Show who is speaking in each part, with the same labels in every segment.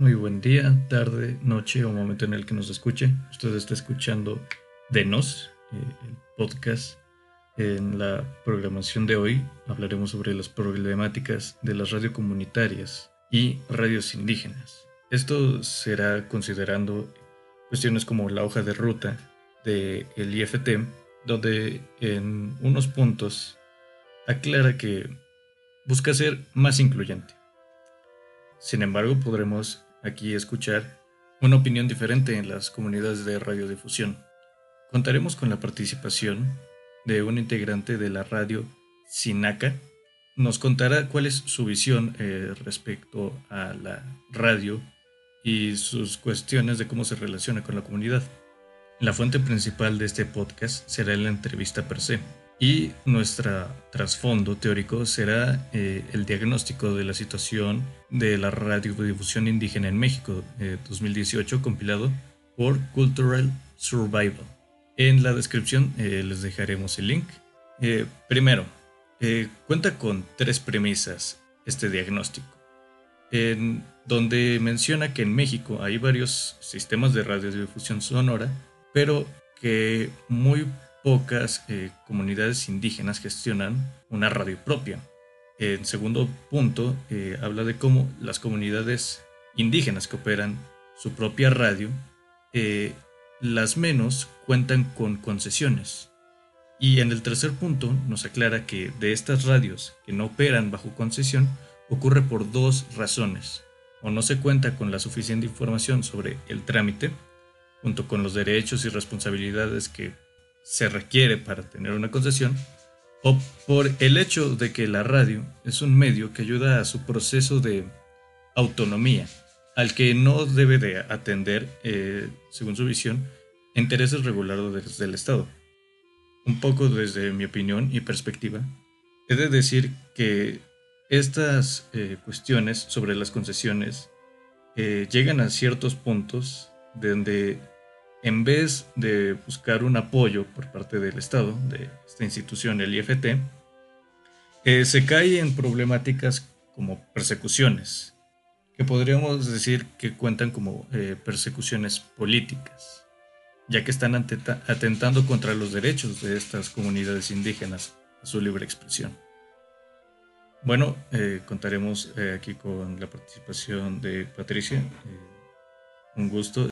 Speaker 1: Muy buen día, tarde, noche o momento en el que nos escuche. Usted está escuchando De Nos, eh, el podcast. En la programación de hoy hablaremos sobre las problemáticas de las radiocomunitarias y radios indígenas. Esto será considerando cuestiones como la hoja de ruta del el IFT, donde en unos puntos aclara que busca ser más incluyente. Sin embargo, podremos aquí escuchar una opinión diferente en las comunidades de radiodifusión. Contaremos con la participación de un integrante de la radio Sinaca. Nos contará cuál es su visión eh, respecto a la radio y sus cuestiones de cómo se relaciona con la comunidad. La fuente principal de este podcast será la entrevista per se y nuestro trasfondo teórico será eh, el diagnóstico de la situación de la radiodifusión indígena en México 2018 eh, compilado por Cultural Survival. En la descripción eh, les dejaremos el link. primero, cuenta con tres premisas este diagnóstico, donde menciona que en México hay varios sistemas de radiodifusión sonora, pero que muy pocas eh, comunidades indígenas gestionan una radio propia. En segundo punto, eh, habla de cómo las comunidades indígenas que operan su propia radio, eh, las menos cuentan con concesiones. Y en el tercer punto nos aclara que de estas radios que no operan bajo concesión ocurre por dos razones. O no se cuenta con la suficiente información sobre el trámite, junto con los derechos y responsabilidades que se requiere para tener una concesión, o por el hecho de que la radio es un medio que ayuda a su proceso de autonomía, al que no debe de atender, eh, según su visión, intereses regulados del Estado. Un poco desde mi opinión y perspectiva, he de decir que estas eh, cuestiones sobre las concesiones eh, llegan a ciertos puntos donde en vez de buscar un apoyo por parte del Estado, de esta institución, el IFT, eh, se cae en problemáticas como persecuciones, que podríamos decir que cuentan como eh, persecuciones políticas, ya que están atentando contra los derechos de estas comunidades indígenas a su libre expresión. Bueno, eh, contaremos aquí con la participación de Patricia. un gusto.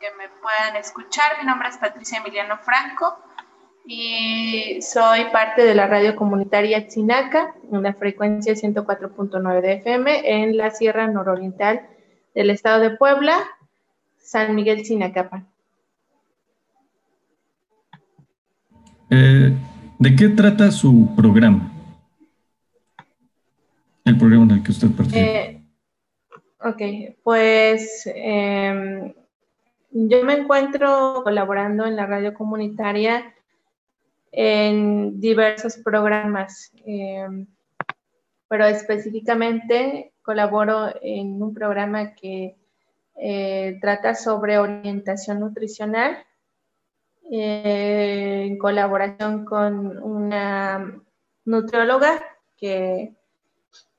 Speaker 2: Que me puedan escuchar. Mi nombre es Patricia Emiliano Franco y soy parte de la radio comunitaria Chinaca en la frecuencia 104.9 de FM en la Sierra Nororiental del estado de Puebla, San Miguel Chinacapan.
Speaker 1: Eh, ¿De qué trata su programa? El programa en el que usted participa.
Speaker 2: Eh, ok, pues em, yo me encuentro colaborando en la radio comunitaria en diversos programas, em, pero específicamente colaboro en un programa que eh, trata sobre orientación nutricional eh, en colaboración con una nutrióloga que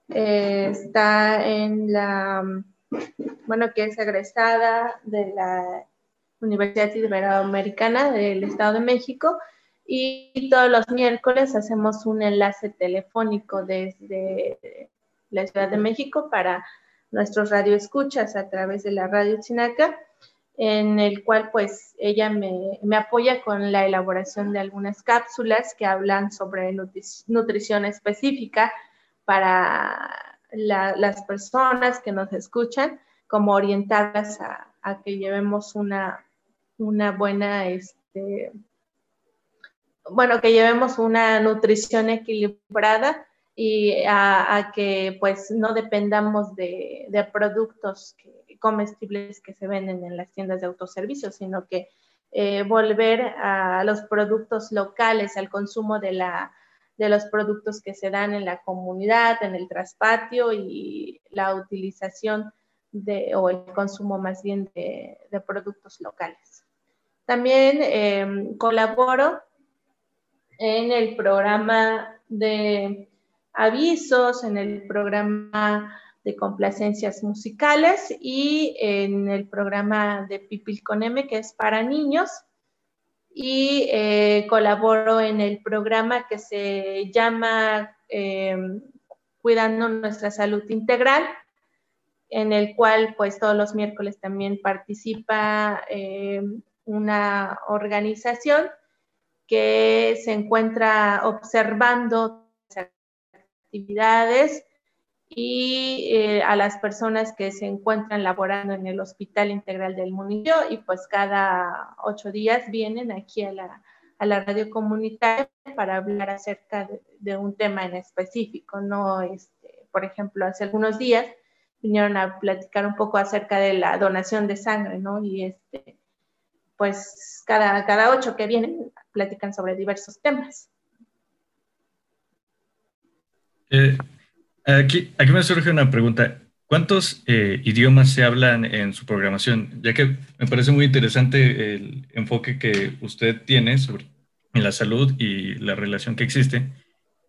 Speaker 2: eh, está en la bueno, que es egresada de la Universidad Iberoamericana del Estado de México y todos los miércoles hacemos un enlace telefónico desde la Ciudad de México para nuestros radioescuchas a través de la radio Chinaca, en el cual pues ella me, apoya con la elaboración de algunas cápsulas que hablan sobre nutrición específica para las personas que nos escuchan, como orientarlas a, que llevemos una, una buena, este, bueno, que llevemos una nutrición equilibrada y a, que pues no dependamos de, productos comestibles que se venden en las tiendas de autoservicio, sino que eh, volver a los productos locales, al consumo de la de los productos que se dan en la comunidad, en el traspatio y la utilización de, o el consumo más bien de, productos locales. También em, colaboro en el programa de avisos, en el programa de complacencias musicales y en el programa de Pipil con M, que es para niños. Y eh, colaboro en el programa que se llama em, Cuidando nuestra salud integral, en el cual pues todos los miércoles también participa em, una organización que se encuentra observando actividades y eh, a las personas que se encuentran laborando en el Hospital Integral del Municipio y pues cada ocho días vienen aquí a la, a la radio comunitaria para hablar acerca de, un tema en específico, ¿no? Este, por ejemplo, hace algunos días vinieron a platicar un poco acerca de la donación de sangre, ¿no? Y este, pues cada, cada ocho que vienen platican sobre diversos temas.
Speaker 1: Eh, Aquí, aquí me surge una pregunta. ¿Cuántos eh, idiomas se hablan en su programación? Ya que me parece muy interesante el enfoque que usted tiene sobre la salud y la relación que existe.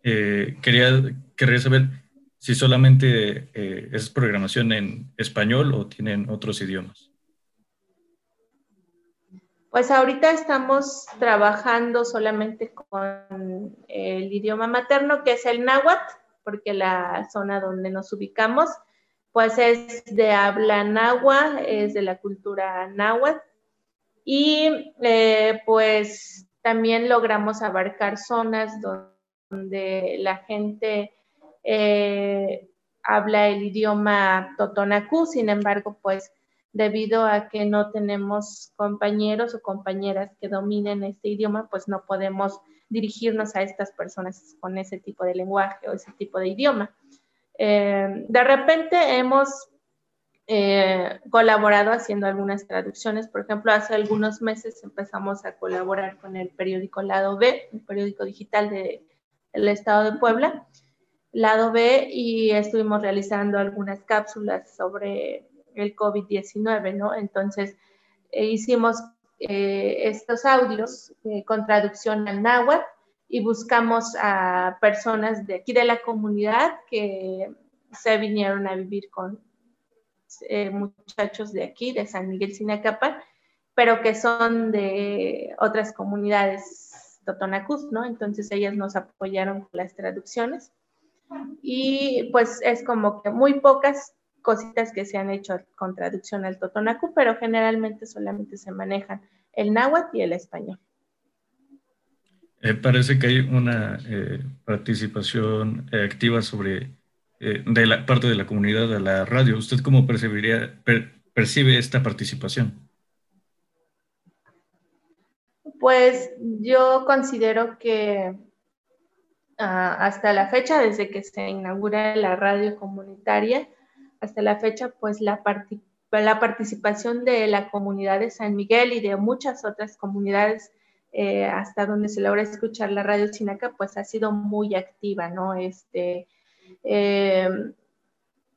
Speaker 1: Eh, quería, quería saber si solamente eh, es programación en español o tienen otros idiomas.
Speaker 2: Pues ahorita estamos trabajando solamente con el idioma materno, que es el náhuatl porque la zona donde nos ubicamos, pues es de habla náhuatl, es de la cultura náhuatl. Y eh, pues también logramos abarcar zonas donde la gente eh, habla el idioma totonacú, sin embargo, pues debido a que no tenemos compañeros o compañeras que dominen este idioma, pues no podemos dirigirnos a estas personas con ese tipo de lenguaje o ese tipo de idioma. Eh, de repente hemos eh, colaborado haciendo algunas traducciones. Por ejemplo, hace algunos meses empezamos a colaborar con el periódico Lado B, el periódico digital del estado de Puebla, Lado B, y estuvimos realizando algunas cápsulas sobre el COVID-19, ¿no? Entonces, eh, hicimos eh, estos audios eh, con traducción al náhuatl y buscamos a personas de aquí de la comunidad que se vinieron a vivir con eh, muchachos de aquí, de San Miguel Sinacapan, pero que son de otras comunidades totonacus, ¿no? Entonces ellas nos apoyaron con las traducciones y pues es como que muy pocas cositas que se han hecho con traducción al totonacu, pero generalmente solamente se manejan el náhuatl y el español.
Speaker 1: Eh, parece que hay una eh, participación eh, activa sobre de la parte de la comunidad de la radio. ¿Usted cómo percibiría, percibe esta participación?
Speaker 2: Pues yo considero que ah, hasta la fecha, desde que se inaugura la radio comunitaria, hasta la fecha, pues la, la participación de la comunidad de San Miguel y de muchas otras comunidades eh, hasta donde se logra escuchar la radio Sinaca, pues ha sido muy activa, ¿no? Este, eh,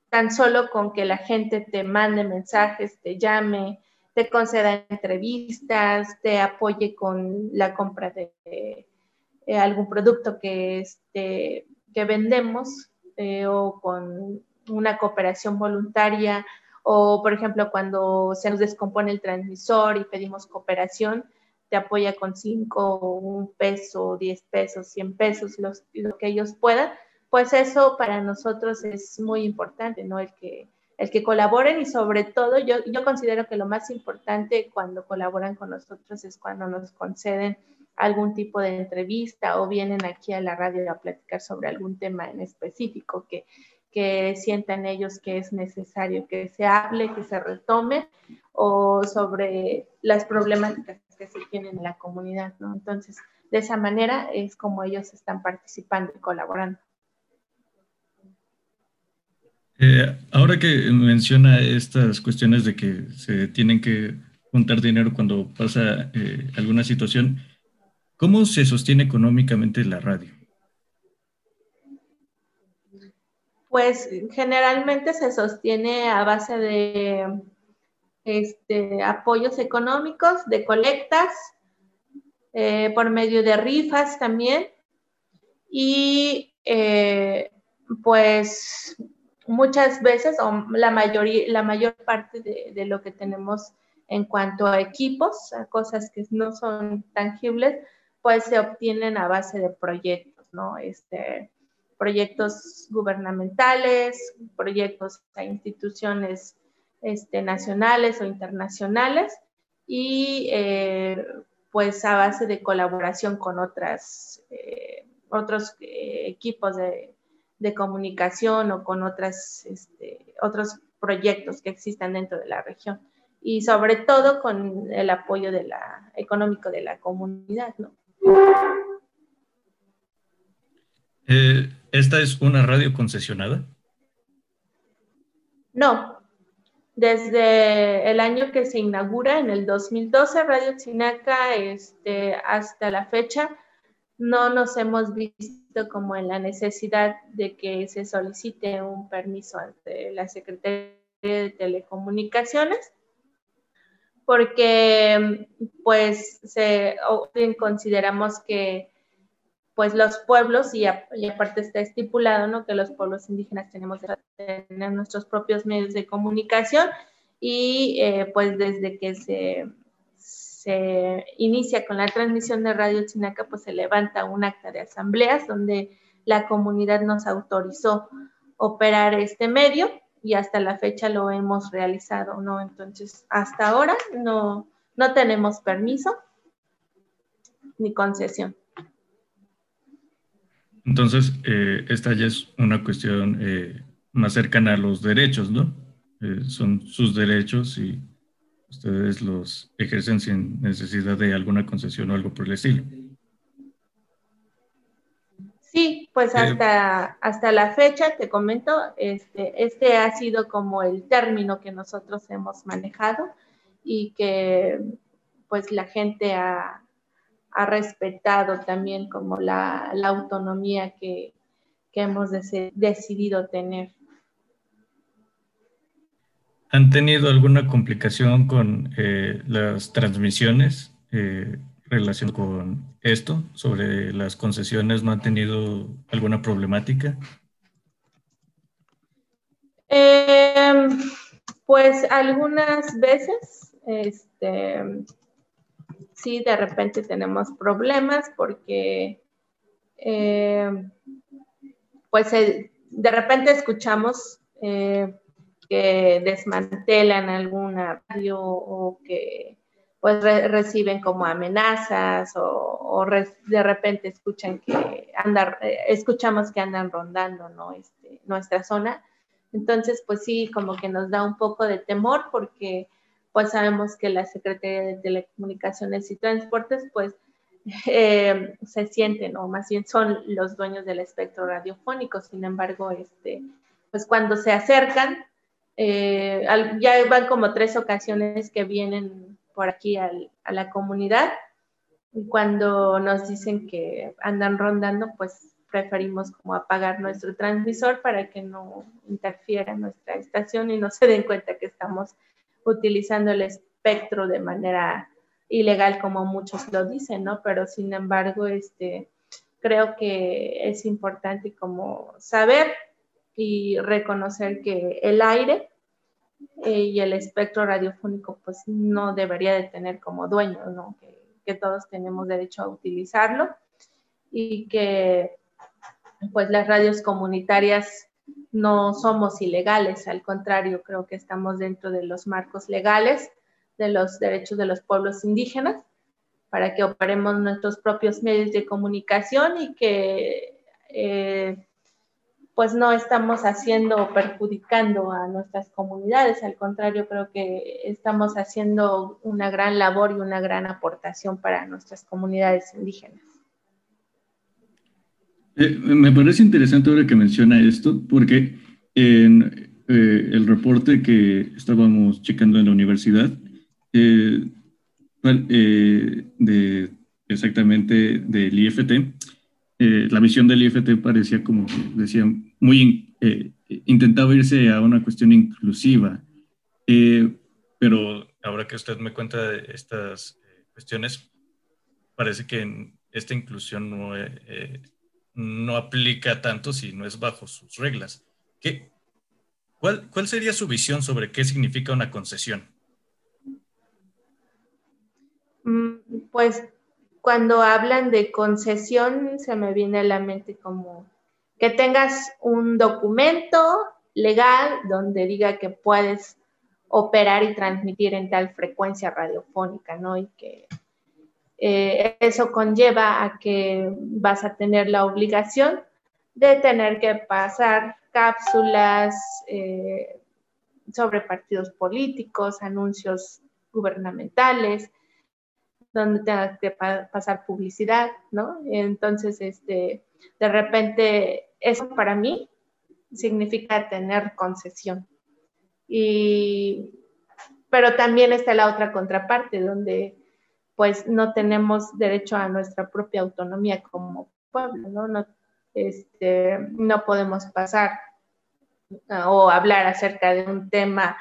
Speaker 2: tan solo con que la gente te mande mensajes, te llame, te conceda entrevistas, te apoye con la compra de eh, algún producto que, este, que vendemos o con una cooperación voluntaria o, por ejemplo, cuando se nos descompone el transmisor y pedimos cooperación, te apoya con 5, un peso, 10 pesos, 100 pesos, los, lo que ellos puedan, pues eso para nosotros es muy importante, ¿no? El que, el que colaboren y sobre todo yo, yo considero que lo más importante cuando colaboran con nosotros es cuando nos conceden algún tipo de entrevista o vienen aquí a la radio a platicar sobre algún tema en específico que que sientan ellos que es necesario que se hable, que se retome o sobre las problemáticas que se tienen en la comunidad, ¿no? Entonces, de esa manera es como ellos están participando y colaborando.
Speaker 1: Eh, ahora que menciona estas cuestiones de que se tienen que juntar dinero cuando pasa eh, alguna situación, ¿cómo se sostiene económicamente la radio?
Speaker 2: Pues generalmente se sostiene a base de este, apoyos económicos, de colectas, eh, por medio de rifas también. Y eh, pues muchas veces, o la, mayoría, la mayor parte de, lo que tenemos en cuanto a equipos, a cosas que no son tangibles, pues se obtienen a base de proyectos, ¿no? Este, proyectos gubernamentales, proyectos a instituciones este, nacionales o internacionales y eh, pues a base de colaboración con otras, eh, otros eh, equipos de, comunicación o con otras, este, otros proyectos que existan dentro de la región y sobre todo con el apoyo de económico de la comunidad, ¿no?
Speaker 1: ¿Esta es una radio concesionada?
Speaker 2: No, desde el año que se inaugura, en el 2012, Radio Chinaca, este, hasta la fecha, no nos hemos visto como en la necesidad de que se solicite un permiso ante la Secretaría de Telecomunicaciones, porque pues consideramos que pues los pueblos, y, aparte está estipulado, ¿no? Que los pueblos indígenas tenemos que tener nuestros propios medios de comunicación y eh, pues desde que se, se inicia con la transmisión de Radio Chinaca, pues se levanta un acta de asambleas donde la comunidad nos autorizó operar este medio y hasta la fecha lo hemos realizado, ¿no? Entonces, hasta ahora no, no tenemos permiso ni concesión.
Speaker 1: Entonces, eh, esta ya es una cuestión eh, más cercana a los derechos, ¿no? Eh, son sus derechos y ustedes los ejercen sin necesidad de alguna concesión o algo por el estilo.
Speaker 2: Sí, pues hasta, hasta la fecha, te comento, este, este ha sido como el término que nosotros hemos manejado y que pues la gente ha, ha respetado también como la, autonomía que, hemos decidido tener.
Speaker 1: ¿Han tenido alguna complicación con eh, las transmisiones eh, relación con esto? ¿Sobre las concesiones no han tenido alguna problemática?
Speaker 2: Em, pues algunas veces, este, sí de repente tenemos problemas porque eh, pues eh, de repente escuchamos eh, que desmantelan alguna radio o que pues reciben como amenazas o, de repente escuchan que andan, escuchamos que andan rondando ¿no? este, nuestra zona. Entonces, pues sí, como que nos da un poco de temor porque pues sabemos que la Secretaría de Telecomunicaciones y Transportes, pues eh, se sienten, o más bien son los dueños del espectro radiofónico. Sin embargo, este, pues cuando se acercan, eh, ya van como tres ocasiones que vienen por aquí a la comunidad y cuando nos dicen que andan rondando, pues preferimos como apagar nuestro transmisor para que no interfiera nuestra estación y no se den cuenta que estamos utilizando el espectro de manera ilegal, como muchos lo dicen, ¿no? Pero sin embargo, este, creo que es importante como saber y reconocer que el aire eh, y el espectro radiofónico pues no debería de tener como dueño, ¿no? Que, que, todos tenemos derecho a utilizarlo y que pues las radios comunitarias no somos ilegales, al contrario, creo que estamos dentro de los marcos legales de los derechos de los pueblos indígenas para que operemos nuestros propios medios de comunicación y que eh, pues no estamos haciendo o perjudicando a nuestras comunidades, al contrario, creo que estamos haciendo una gran labor y una gran aportación para nuestras comunidades indígenas.
Speaker 1: Eh, me parece interesante ahora que menciona esto, porque en eh, el reporte que estábamos checando en la universidad, eh, de, exactamente del IFT, la visión del IFT parecía como, decía, muy, intentaba irse a una cuestión inclusiva, pero ahora que usted me cuenta de estas cuestiones, parece que esta inclusión no no aplica tanto si no es bajo sus reglas. ¿Qué, cuál, ¿Cuál sería su visión sobre qué significa una concesión?
Speaker 2: Mm, pues cuando hablan de concesión se me viene a la mente como que tengas un documento legal donde diga que puedes operar y transmitir en tal frecuencia radiofónica, ¿no? Y que eh, eso conlleva a que vas a tener la obligación de tener que pasar cápsulas eh, sobre partidos políticos, anuncios gubernamentales, donde tengas que pasar publicidad, ¿no? Entonces, este, de repente, eso para mí significa tener concesión. Y, pero también está la otra contraparte, donde pues no tenemos derecho a nuestra propia autonomía como pueblo, ¿no? No, este, no podemos pasar ah, o hablar acerca de un tema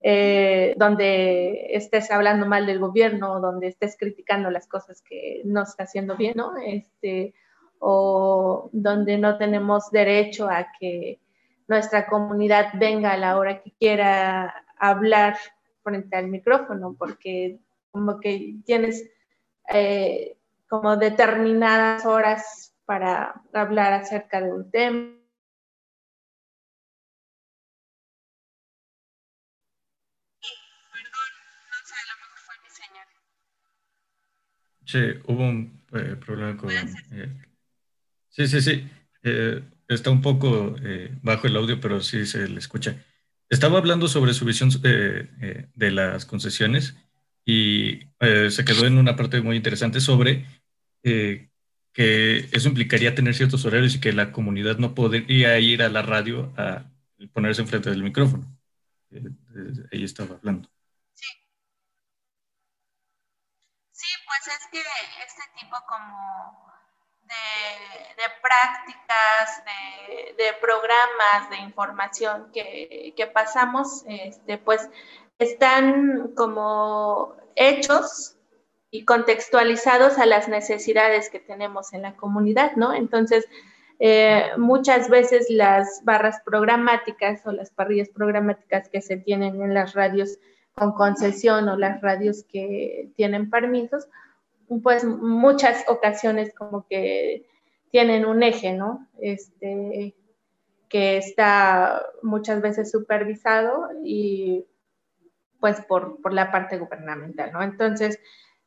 Speaker 2: eh, donde estés hablando mal del gobierno, donde estés criticando las cosas que no está haciendo bien, ¿no? Este, o donde no tenemos derecho a que nuestra comunidad venga a la hora que quiera hablar frente al micrófono, porque como que tienes eh, como determinadas horas para hablar acerca de un tema.
Speaker 1: Sí, hubo un eh, problema con... Eh, sí, sí, sí. está un poco bajo el audio, pero sí se le escucha. Estaba hablando sobre su visión de las concesiones y eh, se quedó en una parte muy interesante sobre eh, que eso implicaría tener ciertos horarios y que la comunidad no podría ir a la radio a ponerse enfrente del micrófono. Eh, ahí estaba hablando.
Speaker 2: Sí. Sí, pues es que este tipo como de, prácticas, de, programas, de información que, que pasamos, este, pues están como hechos y contextualizados a las necesidades que tenemos en la comunidad, ¿no? Entonces, eh, muchas veces las barras programáticas o las parrillas programáticas que se tienen en las radios con concesión o las radios que tienen permisos, pues muchas ocasiones como que tienen un eje, ¿no? Este, que está muchas veces supervisado y pues por, la parte gubernamental, ¿no? Entonces,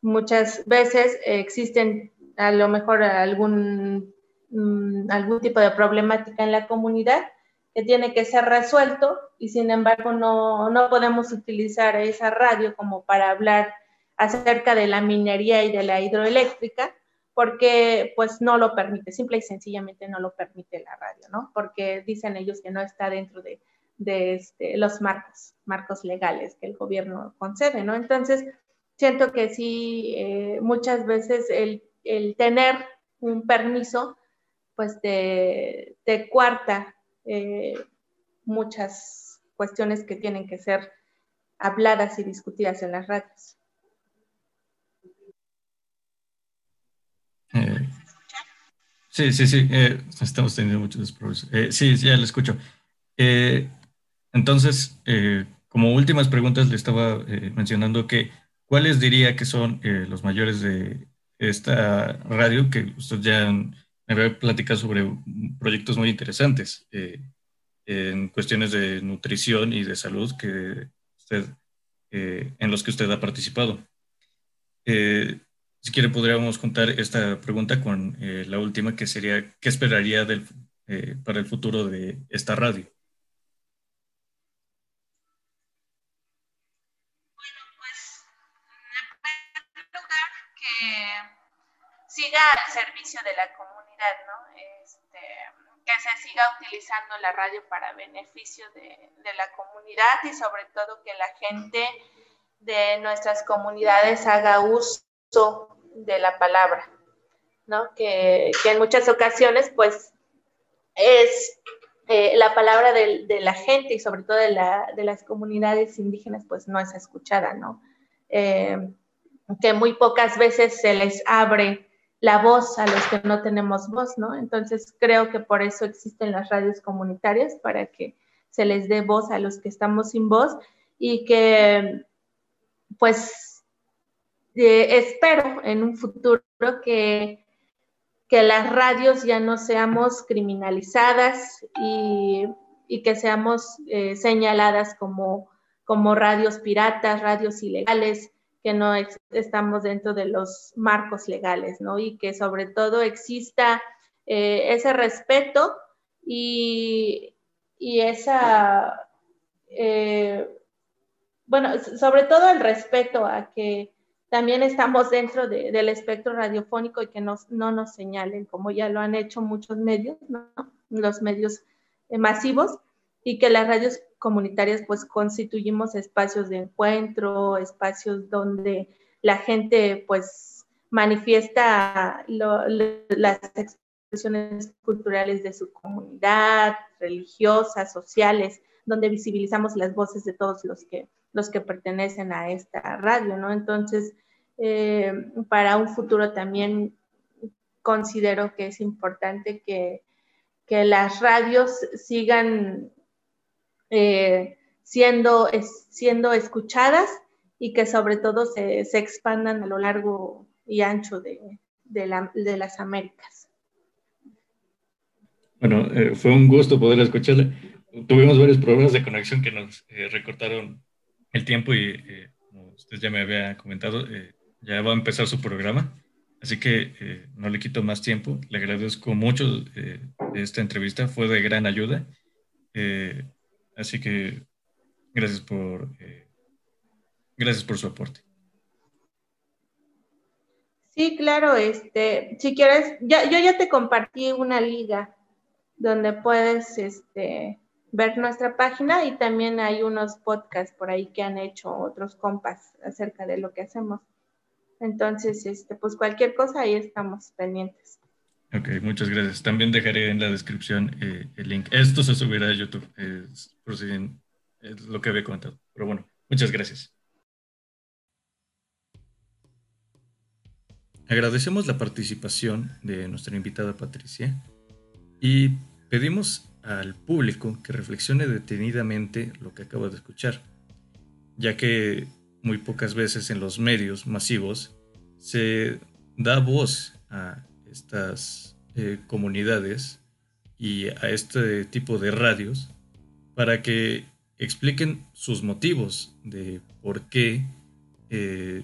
Speaker 2: muchas veces existen a lo mejor algún, mm, algún tipo de problemática en la comunidad que tiene que ser resuelto y sin embargo no, no podemos utilizar esa radio como para hablar acerca de la minería y de la hidroeléctrica porque pues no lo permite, simple y sencillamente no lo permite la radio, ¿no? Porque dicen ellos que no está dentro de, de este, los marcos, marcos legales que el gobierno concede, ¿no? Entonces, siento que sí, eh, muchas veces el, tener un permiso, pues te, te cuarta eh, muchas cuestiones que tienen que ser habladas y discutidas en las radios.
Speaker 1: Eh, sí, sí, sí, estamos teniendo muchos problemas. sí, sí, ya lo escucho. Entonces, eh, como últimas preguntas, le estaba eh, mencionando que cuáles diría que son eh, los mayores de esta radio, que usted ya me había platicado sobre proyectos muy interesantes en cuestiones de nutrición y de salud que en los que usted ha participado. si quiere, podríamos juntar esta pregunta con la última, que sería, ¿qué esperaría del, para el futuro de esta radio?
Speaker 2: Siga al servicio de la comunidad, ¿no? Este, que se siga utilizando la radio para beneficio de, la comunidad y sobre todo que la gente de nuestras comunidades haga uso de la palabra, ¿no? Que, en muchas ocasiones, pues, es eh, la palabra de, la gente y sobre todo de, las comunidades indígenas, pues no es escuchada, ¿no? Eh, que muy pocas veces se les abre la voz a los que no tenemos voz, ¿no? Entonces creo que por eso existen las radios comunitarias, para que se les dé voz a los que estamos sin voz y que pues eh, espero en un futuro que, que las radios ya no seamos criminalizadas y, que seamos eh, señaladas como, como radios piratas, radios ilegales, que no estamos dentro de los marcos legales, ¿no? Y que sobre todo exista eh, ese respeto y, y esa, bueno, sobre todo el respeto a que también estamos dentro del espectro radiofónico y que no nos señalen, como ya lo han hecho muchos medios, los medios eh, masivos, y que las radios comunitarias pues constituimos espacios de encuentro, espacios donde la gente pues manifiesta las expresiones culturales de su comunidad, religiosas, sociales, donde visibilizamos las voces de todos los que los que pertenecen a esta radio, ¿no? Entonces, eh, para un futuro también considero que es importante que, las radios sigan eh, siendo, siendo escuchadas y que sobre todo se, expandan a lo largo y ancho de, las Américas.
Speaker 1: Bueno, eh, fue un gusto poder escucharle. Tuvimos varios problemas de conexión que nos recortaron el tiempo y, eh, como usted ya me había comentado, eh, ya va a empezar su programa. Así que eh, no le quito más tiempo. Le agradezco mucho de esta entrevista. Fue de gran ayuda. Así que gracias por, gracias por su aporte.
Speaker 2: Sí, claro. Este, si quieres, ya, yo ya te compartí una liga donde puedes este, ver nuestra página y también hay unos podcasts por ahí que han hecho otros compas acerca de lo que hacemos. Entonces, este, pues cualquier cosa ahí estamos pendientes.
Speaker 1: Ok, muchas gracias. También dejaré en la descripción eh, el link. Esto se subirá a YouTube, es, por si es lo que había comentado. Pero bueno, muchas gracias. Agradecemos la participación de nuestra invitada Patricia y pedimos al público que reflexione detenidamente lo que acaba de escuchar, ya que muy pocas veces en los medios masivos se da voz a estas eh, comunidades y a este tipo de radios para que expliquen sus motivos de por qué eh,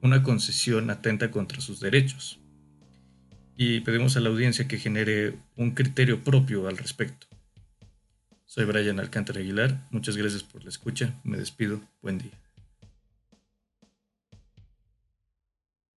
Speaker 1: una concesión atenta contra sus derechos. Y pedimos a la audiencia que genere un criterio propio al respecto. Soy Brian Alcántara Aguilar. Muchas gracias por la escucha. Me despido. Buen día.